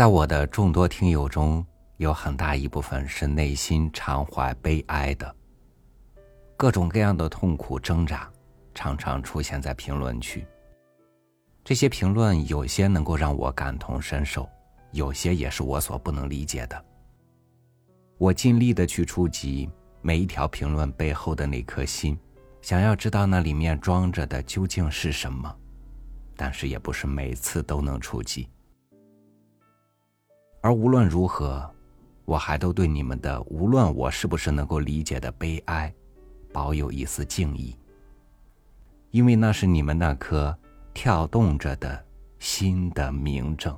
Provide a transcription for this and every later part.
在我的众多听友中，有很大一部分是内心常怀悲哀的，各种各样的痛苦挣扎，常常出现在评论区。这些评论有些能够让我感同身受，有些也是我所不能理解的。我尽力的去触及每一条评论背后的那颗心，想要知道那里面装着的究竟是什么，但是也不是每次都能触及。而无论如何，我还都对你们的无论我是不是能够理解的悲哀，保有一丝敬意，因为那是你们那颗跳动着的心的明证。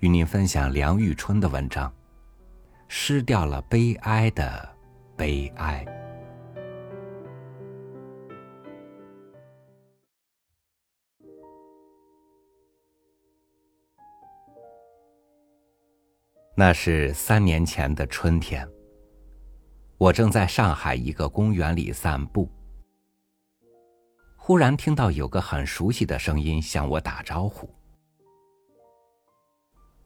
与您分享梁玉春的文章，《失掉了悲哀的悲哀》。那是三年前的春天，我正在上海一个公园里散步，忽然听到有个很熟悉的声音向我打招呼。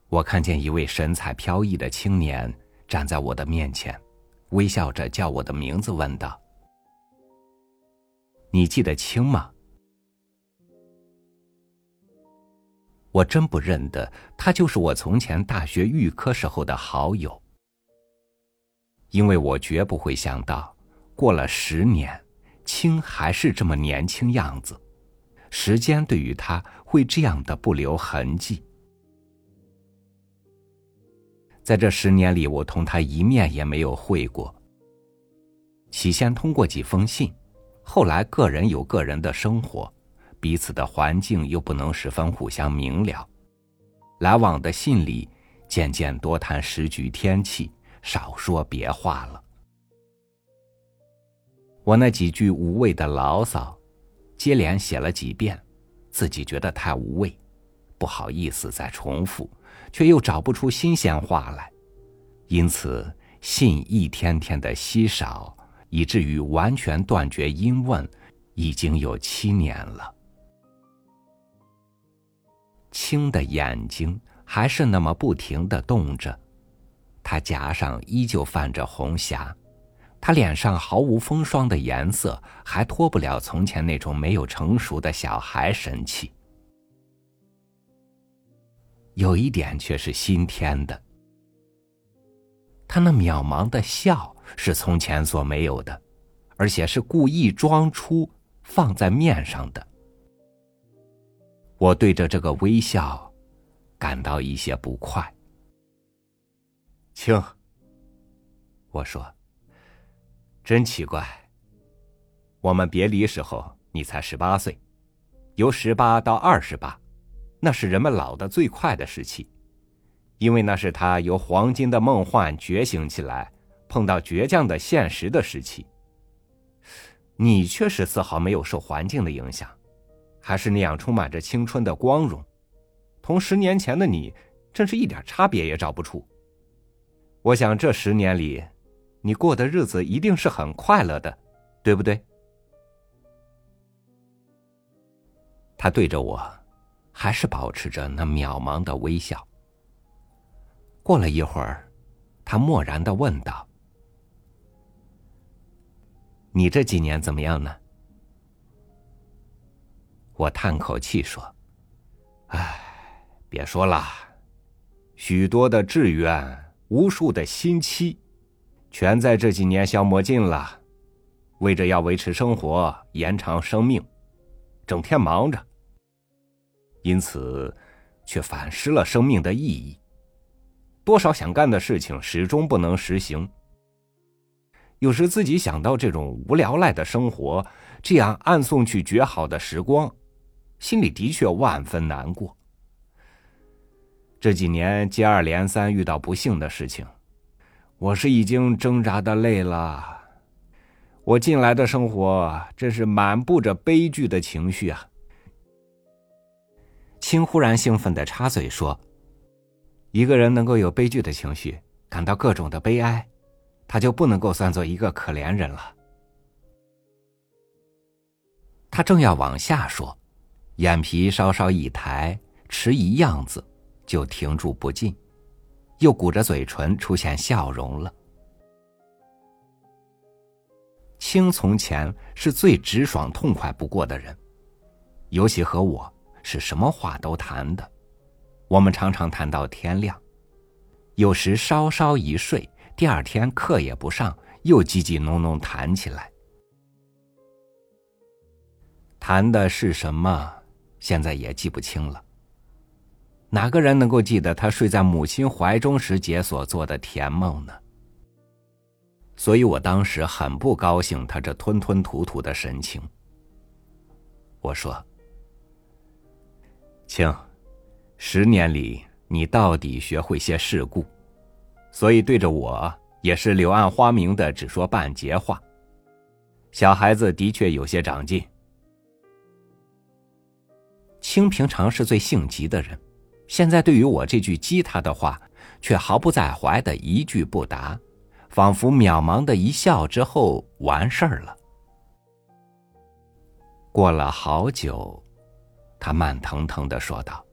我看见一位神采飘逸的青年站在我的面前，微笑着叫我的名字，问道：“你记得清吗？”我真不认得，他就是我从前大学预科时候的好友。因为我绝不会想到，过了十年，青还是这么年轻样子，时间对于他会这样的不留痕迹。在这十年里，我同他一面也没有会过。起先通过几封信，后来个人有个人的生活。彼此的环境又不能十分互相明了，来往的信里渐渐多谈时局天气，少说别话了。我那几句无谓的牢骚，接连写了几遍，自己觉得太无味，不好意思再重复，却又找不出新鲜话来，因此信一天天的稀少，以至于完全断绝音问，已经有七年了。青的眼睛还是那么不停的动着，他颊上依旧泛着红霞，他脸上毫无风霜的颜色还脱不了从前那种没有成熟的小孩神气。有一点却是新添的，他那渺茫的笑是从前所没有的，而且是故意装出放在面上的。我对着这个微笑，感到一些不快。青，我说，真奇怪。我们别离时候，你才十八岁，由十八到二十八，那是人们老的最快的时期，因为那是他由黄金的梦幻觉醒起来，碰到倔强的现实的时期。你却是丝毫没有受环境的影响。还是那样充满着青春的光荣，同十年前的你，真是一点差别也找不出。我想这十年里，你过的日子一定是很快乐的，对不对？他对着我，还是保持着那渺茫的微笑。过了一会儿，他漠然的问道：“你这几年怎么样呢？”我叹口气说：“唉，别说了，许多的志愿，无数的心期，全在这几年消磨尽了。为着要维持生活、延长生命，整天忙着，因此却反失了生命的意义。多少想干的事情始终不能实行。有时自己想到这种无聊赖的生活，这样暗送去绝好的时光。”心里的确万分难过。这几年接二连三遇到不幸的事情，我是已经挣扎的累了。我近来的生活真是满布着悲剧的情绪啊！青忽然兴奋的插嘴说：“一个人能够有悲剧的情绪，感到各种的悲哀，他就不能够算作一个可怜人了。”他正要往下说。眼皮稍稍一抬，迟疑样子，就停住不进，又鼓着嘴唇出现笑容了。青从前是最直爽痛快不过的人，尤其和我是什么话都谈的，我们常常谈到天亮，有时稍稍一睡，第二天课也不上，又叽叽哝哝谈起来。谈的是什么？现在也记不清了。哪个人能够记得他睡在母亲怀中时解所做的甜梦呢？所以我当时很不高兴，他这吞吞吐吐的神情。我说：“青，十年里你到底学会些世故，所以对着我也是柳暗花明的，只说半截话。小孩子的确有些长进。”清平常是最性急的人，现在对于我这句激他的话，却毫不在怀的一句不答，仿佛渺茫的一笑之后完事儿了。过了好久，他慢腾腾的说道：“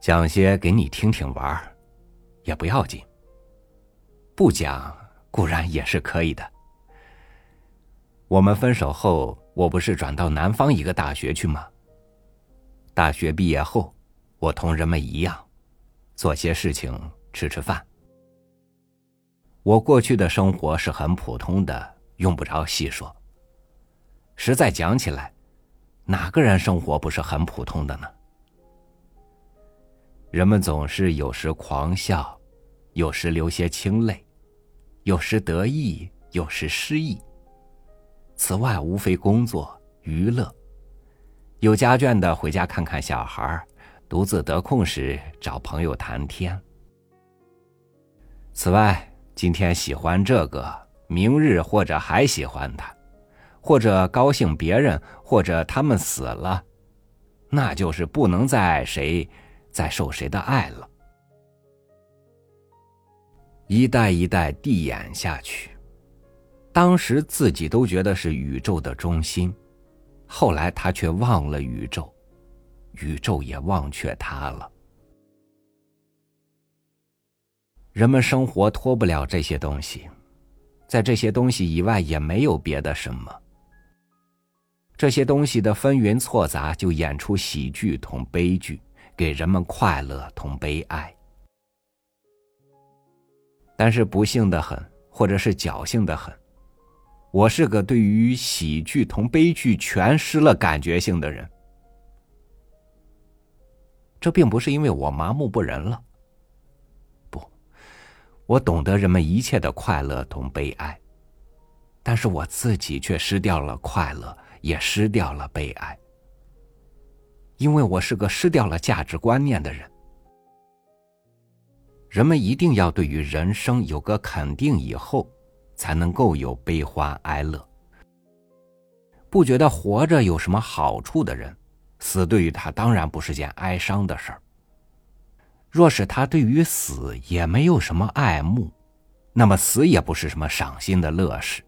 讲些给你听听玩儿也不要紧。不讲固然也是可以的。我们分手后。”我不是转到南方一个大学去吗？大学毕业后，我同人们一样，做些事情，吃吃饭。我过去的生活是很普通的，用不着细说。实在讲起来，哪个人生活不是很普通的呢？人们总是有时狂笑，有时流些清泪，有时得意，有时失意。此外，无非工作、娱乐，有家眷的回家看看小孩独自得空时找朋友谈天。此外，今天喜欢这个，明日或者还喜欢他，或者高兴别人，或者他们死了，那就是不能再爱谁再受谁的爱了。一代一代递演下去。当时自己都觉得是宇宙的中心，后来他却忘了宇宙，宇宙也忘却他了。人们生活脱不了这些东西，在这些东西以外也没有别的什么。这些东西的纷纭错杂，就演出喜剧同悲剧，给人们快乐同悲哀。但是不幸的很，或者是侥幸的很。我是个对于喜剧同悲剧全失了感觉性的人，这并不是因为我麻木不仁了。不，我懂得人们一切的快乐同悲哀，但是我自己却失掉了快乐，也失掉了悲哀，因为我是个失掉了价值观念的人。人们一定要对于人生有个肯定以后。才能够有悲欢哀乐。不觉得活着有什么好处的人，死对于他当然不是件哀伤的事儿。若是他对于死也没有什么爱慕，那么死也不是什么赏心的乐事。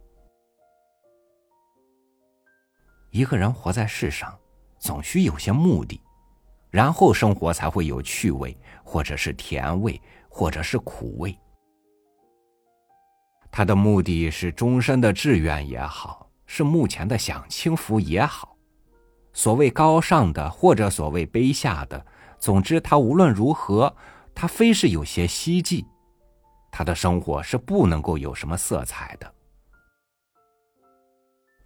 一个人活在世上，总需有些目的，然后生活才会有趣味，或者是甜味，或者是苦味。他的目的是终身的志愿也好，是目前的享清福也好，所谓高尚的或者所谓卑下的，总之他无论如何，他非是有些希冀，他的生活是不能够有什么色彩的。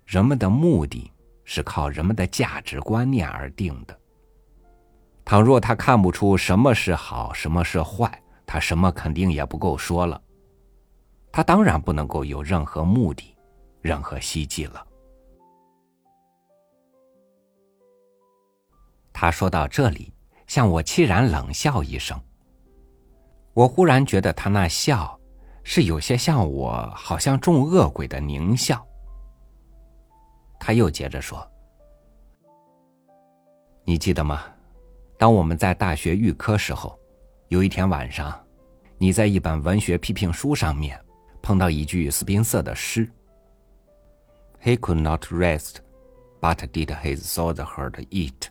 人们的目的是靠人们的价值观念而定的。倘若他看不出什么是好，什么是坏，他什么肯定也不够说了。他当然不能够有任何目的，任何希冀了。他说到这里，向我凄然冷笑一声。我忽然觉得他那笑，是有些像我好像中恶鬼的狞笑。他又接着说：“你记得吗？当我们在大学预科时候，有一天晚上，你在一本文学批评书上面。”碰到一句斯宾塞的诗：“He could not rest, but did his sword hurt it。”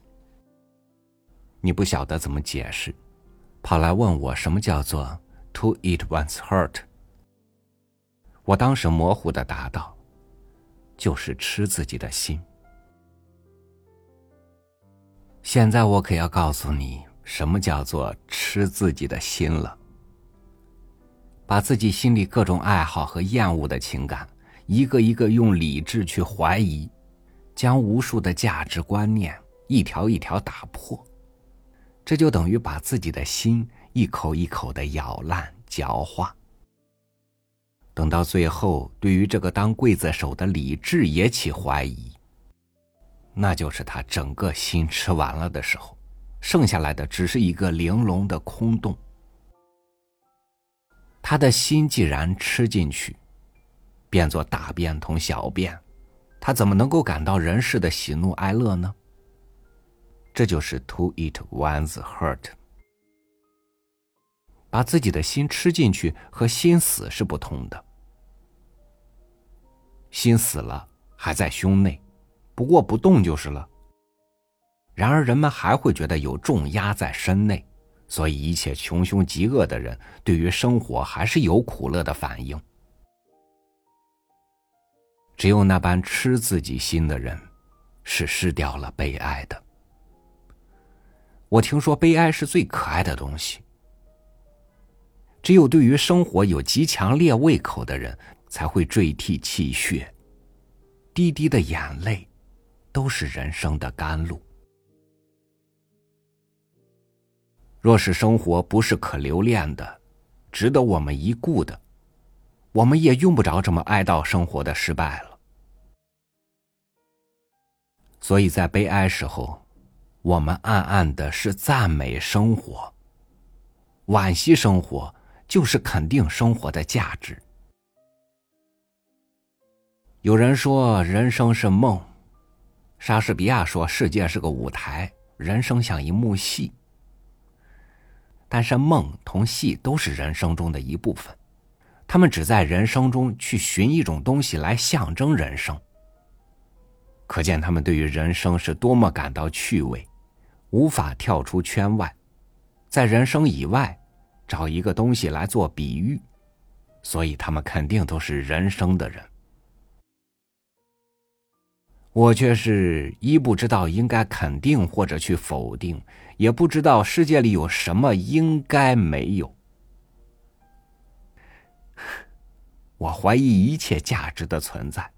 你不晓得怎么解释，跑来问我什么叫做 “to eat one's heart”。我当时模糊的答道：“就是吃自己的心。”现在我可要告诉你，什么叫做吃自己的心了。把自己心里各种爱好和厌恶的情感，一个一个用理智去怀疑，将无数的价值观念一条一条打破，这就等于把自己的心一口一口的咬烂嚼化。等到最后，对于这个当刽子手的理智也起怀疑，那就是他整个心吃完了的时候，剩下来的只是一个玲珑的空洞。他的心既然吃进去，变作大便同小便，他怎么能够感到人世的喜怒哀乐呢？这就是 to eat one's heart。把自己的心吃进去和心死是不同的。心死了还在胸内，不过不动就是了。然而人们还会觉得有重压在身内。所以，一切穷凶极恶的人，对于生活还是有苦乐的反应。只有那般吃自己心的人，是失掉了悲哀的。我听说悲哀是最可爱的东西。只有对于生活有极强烈胃口的人，才会坠涕泣血，滴滴的眼泪，都是人生的甘露。若是生活不是可留恋的，值得我们一顾的，我们也用不着这么哀悼生活的失败了。所以在悲哀时候，我们暗暗的是赞美生活，惋惜生活，就是肯定生活的价值。有人说人生是梦，莎士比亚说世界是个舞台，人生像一幕戏。但是梦同戏都是人生中的一部分，他们只在人生中去寻一种东西来象征人生。可见他们对于人生是多么感到趣味，无法跳出圈外，在人生以外找一个东西来做比喻，所以他们肯定都是人生的人。我却是一不知道应该肯定或者去否定，也不知道世界里有什么应该没有。我怀疑一切价值的存在，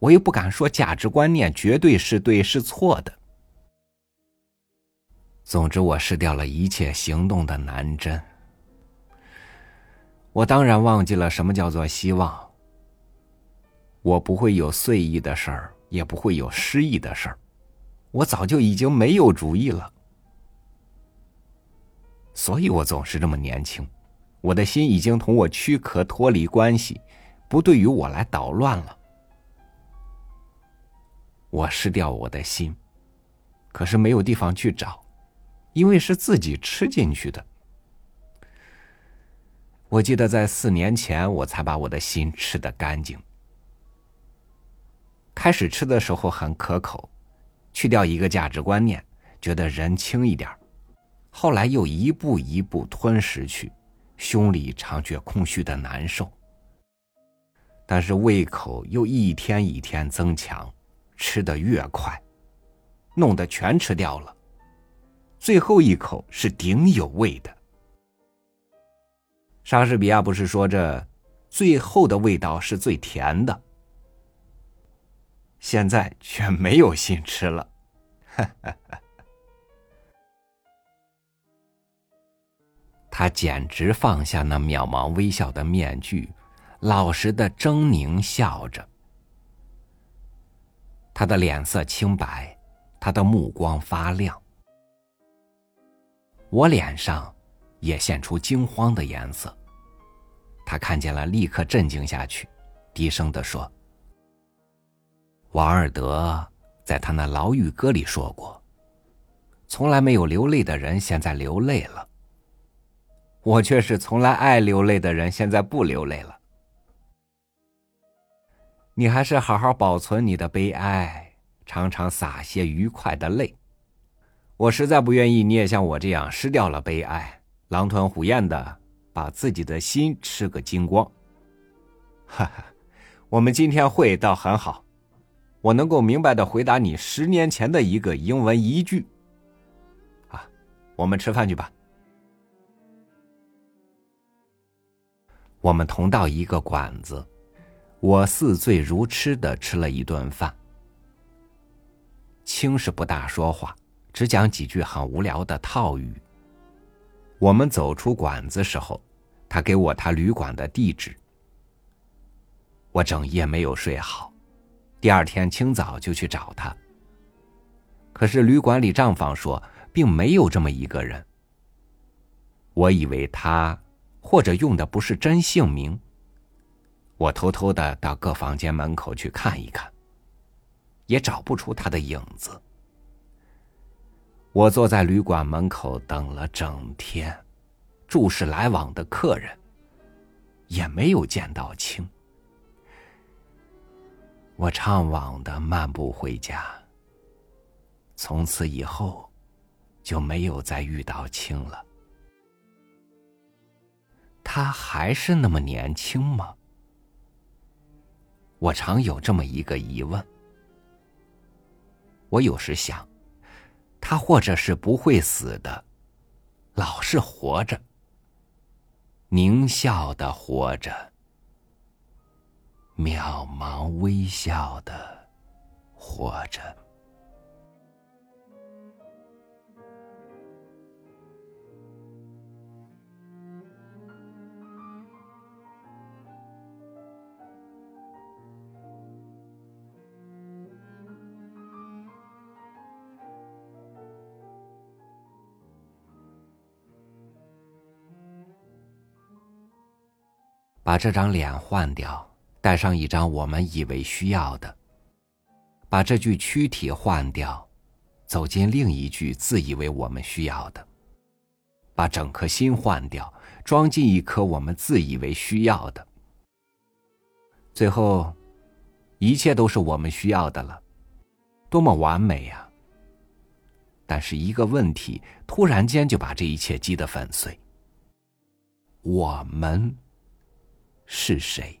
我又不敢说价值观念绝对是对是错的。总之，我失掉了一切行动的南针。我当然忘记了什么叫做希望。我不会有碎意的事儿。也不会有失意的事儿，我早就已经没有主意了，所以我总是这么年轻，我的心已经同我躯壳脱离关系，不对于我来捣乱了。我失掉我的心，可是没有地方去找，因为是自己吃进去的。我记得在四年前，我才把我的心吃得干净。开始吃的时候很可口，去掉一个价值观念，觉得人轻一点后来又一步一步吞食去，胸里常觉空虚的难受。但是胃口又一天一天增强，吃的越快，弄得全吃掉了。最后一口是顶有味的。莎士比亚不是说这最后的味道是最甜的？现在却没有心吃了，他简直放下那渺茫微笑的面具，老实的狰狞笑着。他的脸色清白，他的目光发亮。我脸上也现出惊慌的颜色。他看见了，立刻镇静下去，低声的说。王尔德在他那《牢狱歌》里说过：“从来没有流泪的人，现在流泪了。我却是从来爱流泪的人，现在不流泪了。你还是好好保存你的悲哀，常常洒些愉快的泪。我实在不愿意你也像我这样失掉了悲哀，狼吞虎咽的把自己的心吃个精光。哈哈，我们今天会倒很好，我能够明白的回答你十年前的一个英文一句。啊，我们吃饭去吧。我们同到一个馆子，我似醉如痴的吃了一顿饭。青是不大说话，只讲几句很无聊的套语。我们走出馆子时候，他给我他旅馆的地址。我整夜没有睡好，第二天清早就去找他。可是旅馆里账房说，并没有这么一个人。我以为他。或者用的不是真姓名。我偷偷的到各房间门口去看一看，也找不出他的影子。我坐在旅馆门口等了整天，注视来往的客人，也没有见到青。我怅惘的漫步回家。从此以后，就没有再遇到青了。他还是那么年轻吗？我常有这么一个疑问。我有时想，他或者是不会死的，老是活着，狞笑的活着，渺茫微笑的活着。把这张脸换掉，带上一张我们以为需要的；把这具躯体换掉，走进另一具自以为我们需要的；把整颗心换掉，装进一颗我们自以为需要的。最后，一切都是我们需要的了，多么完美呀！但是一个问题突然间就把这一切击得粉碎。我们。是谁？